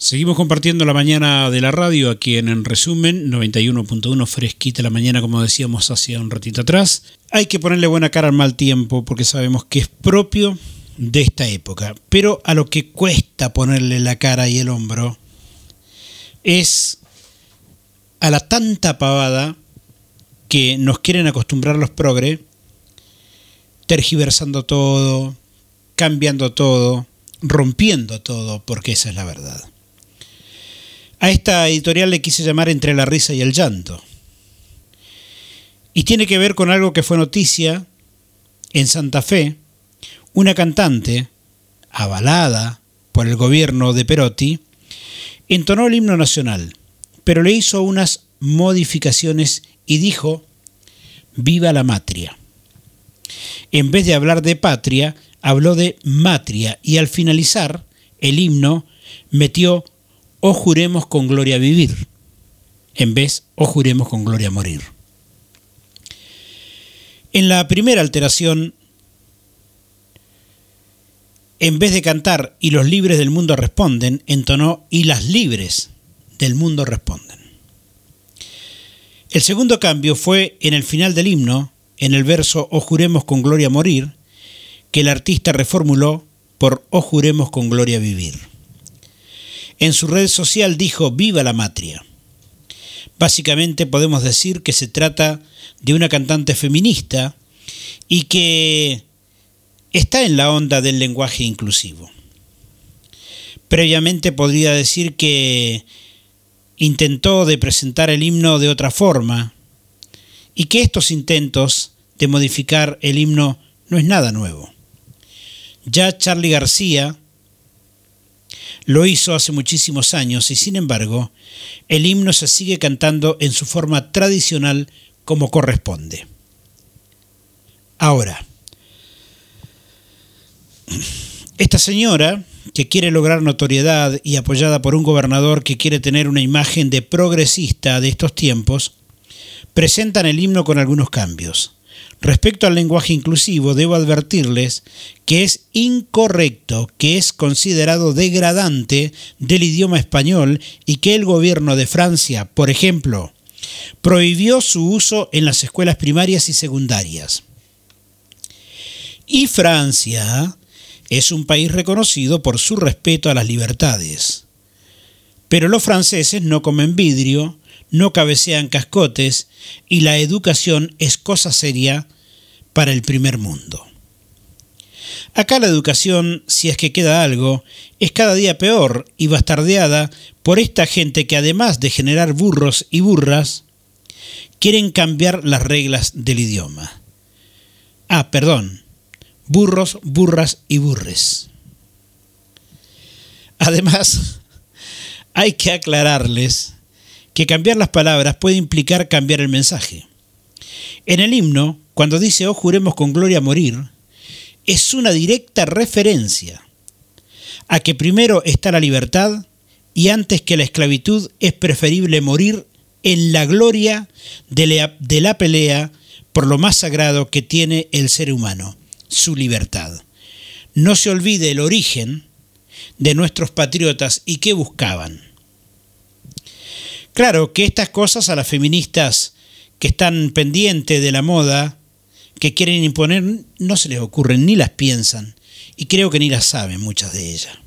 Seguimos compartiendo la mañana de la radio aquí en, en resumen 91.1 fresquita la mañana como decíamos hace un ratito atrás. Hay que ponerle buena cara al mal tiempo porque sabemos que es propio de esta época, pero a lo que cuesta ponerle la cara y el hombro es a la tanta pavada que nos quieren acostumbrar los progre, tergiversando todo, cambiando todo, rompiendo todo, porque esa es la verdad. A esta editorial le quise llamar Entre la risa y el llanto. Y tiene que ver con algo que fue noticia en Santa Fe. Una cantante, avalada por el gobierno de Perotti, entonó el himno nacional, pero le hizo unas modificaciones y dijo, viva la matria. En vez de hablar de patria, habló de matria y al finalizar el himno metió o juremos con gloria vivir, en vez o juremos con gloria morir. En la primera alteración, en vez de cantar y los libres del mundo responden, entonó y las libres del mundo responden. El segundo cambio fue en el final del himno, en el verso O juremos con gloria morir, que el artista reformuló por O juremos con gloria vivir. En su red social dijo Viva la Matria. Básicamente podemos decir que se trata de una cantante feminista y que está en la onda del lenguaje inclusivo. Previamente podría decir que intentó de presentar el himno de otra forma y que estos intentos de modificar el himno no es nada nuevo. Ya Charlie García lo hizo hace muchísimos años y sin embargo el himno se sigue cantando en su forma tradicional como corresponde. Ahora, esta señora, que quiere lograr notoriedad y apoyada por un gobernador que quiere tener una imagen de progresista de estos tiempos, presentan el himno con algunos cambios. Respecto al lenguaje inclusivo, debo advertirles que es incorrecto, que es considerado degradante del idioma español y que el gobierno de Francia, por ejemplo, prohibió su uso en las escuelas primarias y secundarias. Y Francia es un país reconocido por su respeto a las libertades. Pero los franceses no comen vidrio, no cabecean cascotes y la educación es cosa seria para el primer mundo. Acá la educación, si es que queda algo, es cada día peor y bastardeada por esta gente que además de generar burros y burras, quieren cambiar las reglas del idioma. Ah, perdón, burros, burras y burres. Además, hay que aclararles que cambiar las palabras puede implicar cambiar el mensaje. En el himno, cuando dice, oh juremos con gloria morir, es una directa referencia a que primero está la libertad y antes que la esclavitud es preferible morir en la gloria de la, de la pelea por lo más sagrado que tiene el ser humano, su libertad. No se olvide el origen de nuestros patriotas y qué buscaban. Claro que estas cosas a las feministas que están pendientes de la moda, que quieren imponer, no se les ocurren ni las piensan, y creo que ni las saben muchas de ellas.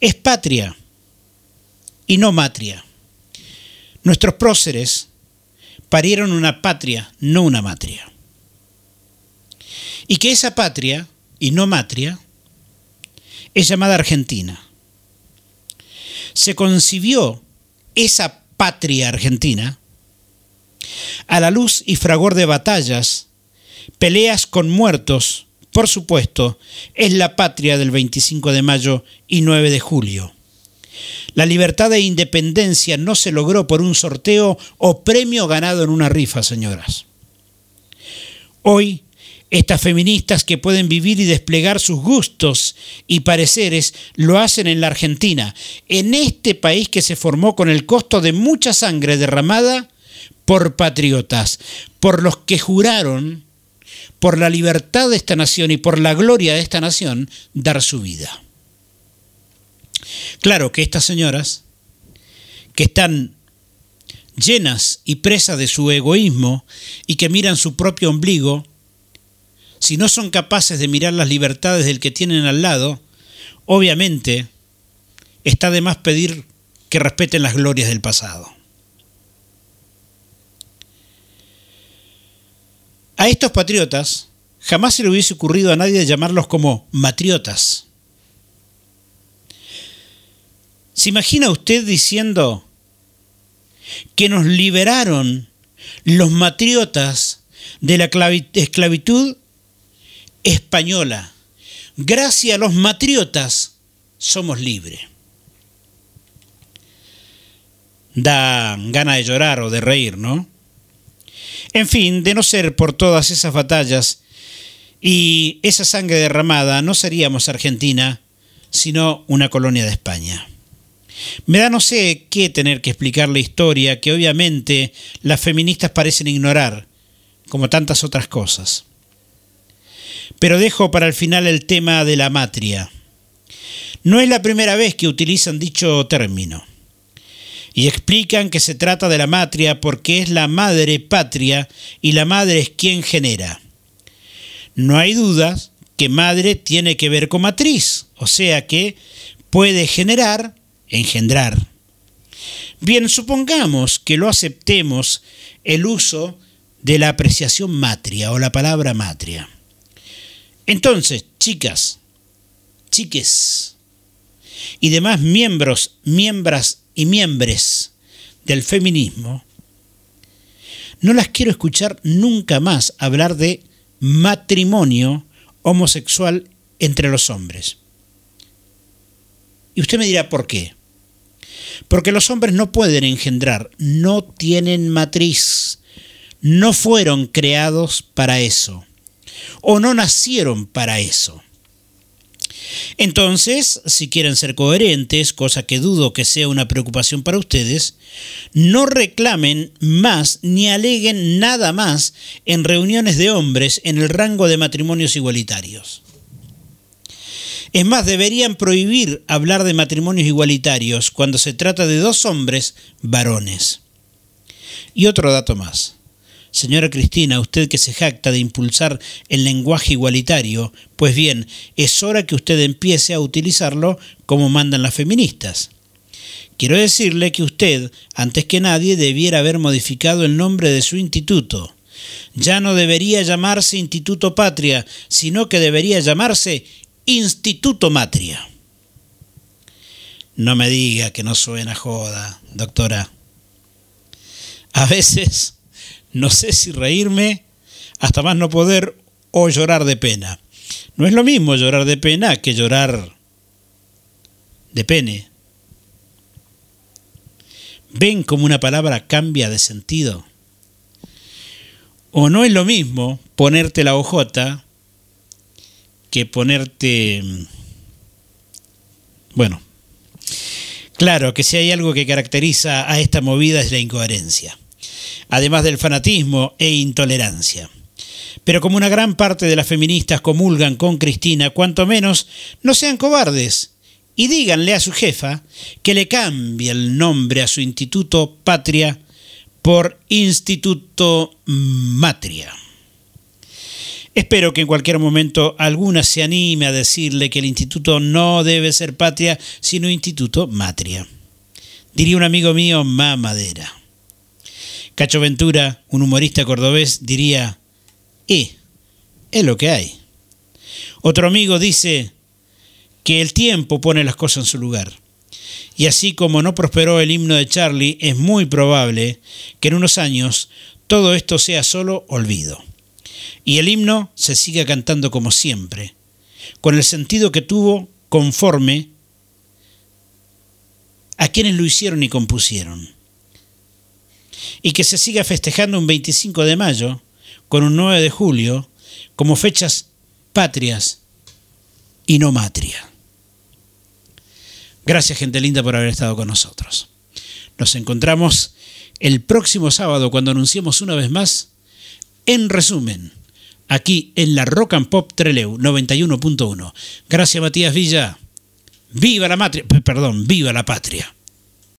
Es patria y no matria. Nuestros próceres parieron una patria, no una matria. Y que esa patria y no matria es llamada Argentina. Se concibió esa patria argentina, a la luz y fragor de batallas, peleas con muertos, por supuesto, es la patria del 25 de mayo y 9 de julio. La libertad e independencia no se logró por un sorteo o premio ganado en una rifa, señoras. Hoy estas feministas que pueden vivir y desplegar sus gustos y pareceres lo hacen en la Argentina, en este país que se formó con el costo de mucha sangre derramada por patriotas, por los que juraron por la libertad de esta nación y por la gloria de esta nación dar su vida. Claro que estas señoras, que están llenas y presas de su egoísmo y que miran su propio ombligo, si no son capaces de mirar las libertades del que tienen al lado, obviamente está de más pedir que respeten las glorias del pasado. A estos patriotas jamás se le hubiese ocurrido a nadie llamarlos como matriotas. ¿Se imagina usted diciendo que nos liberaron los matriotas de la esclavitud española? Gracias a los matriotas somos libres. Da gana de llorar o de reír, ¿no? En fin, de no ser por todas esas batallas y esa sangre derramada, no seríamos Argentina, sino una colonia de España. Me da no sé qué tener que explicar la historia que obviamente las feministas parecen ignorar, como tantas otras cosas. Pero dejo para el final el tema de la matria. No es la primera vez que utilizan dicho término. Y explican que se trata de la matria porque es la madre patria y la madre es quien genera. No hay dudas que madre tiene que ver con matriz, o sea que puede generar engendrar. Bien, supongamos que lo aceptemos el uso de la apreciación matria o la palabra matria. Entonces, chicas, chiques y demás miembros, miembras y miembros del feminismo, no las quiero escuchar nunca más hablar de matrimonio homosexual entre los hombres. Y usted me dirá, ¿por qué? Porque los hombres no pueden engendrar, no tienen matriz, no fueron creados para eso, o no nacieron para eso. Entonces, si quieren ser coherentes, cosa que dudo que sea una preocupación para ustedes, no reclamen más ni aleguen nada más en reuniones de hombres en el rango de matrimonios igualitarios. Es más, deberían prohibir hablar de matrimonios igualitarios cuando se trata de dos hombres varones. Y otro dato más. Señora Cristina, usted que se jacta de impulsar el lenguaje igualitario, pues bien, es hora que usted empiece a utilizarlo como mandan las feministas. Quiero decirle que usted, antes que nadie, debiera haber modificado el nombre de su instituto. Ya no debería llamarse Instituto Patria, sino que debería llamarse Instituto Matria. No me diga que no suena joda, doctora. A veces no sé si reírme hasta más no poder o llorar de pena. No es lo mismo llorar de pena que llorar de pene. ¿Ven cómo una palabra cambia de sentido? O no es lo mismo ponerte la ojota que ponerte... Bueno, claro que si hay algo que caracteriza a esta movida es la incoherencia, además del fanatismo e intolerancia. Pero como una gran parte de las feministas comulgan con Cristina, cuanto menos no sean cobardes y díganle a su jefa que le cambie el nombre a su instituto Patria por Instituto Matria. Espero que en cualquier momento alguna se anime a decirle que el instituto no debe ser patria, sino instituto matria. Diría un amigo mío, mamadera. Cacho Ventura, un humorista cordobés, diría, eh, es lo que hay. Otro amigo dice que el tiempo pone las cosas en su lugar. Y así como no prosperó el himno de Charlie, es muy probable que en unos años todo esto sea solo olvido y el himno se sigue cantando como siempre, con el sentido que tuvo conforme a quienes lo hicieron y compusieron. Y que se siga festejando un 25 de mayo, con un 9 de julio, como fechas patrias y no matria. Gracias gente linda por haber estado con nosotros. Nos encontramos el próximo sábado cuando anunciemos una vez más, en resumen, aquí en la Rock and Pop Treleu 91.1. Gracias Matías Villa. Viva la matria, perdón, viva la patria.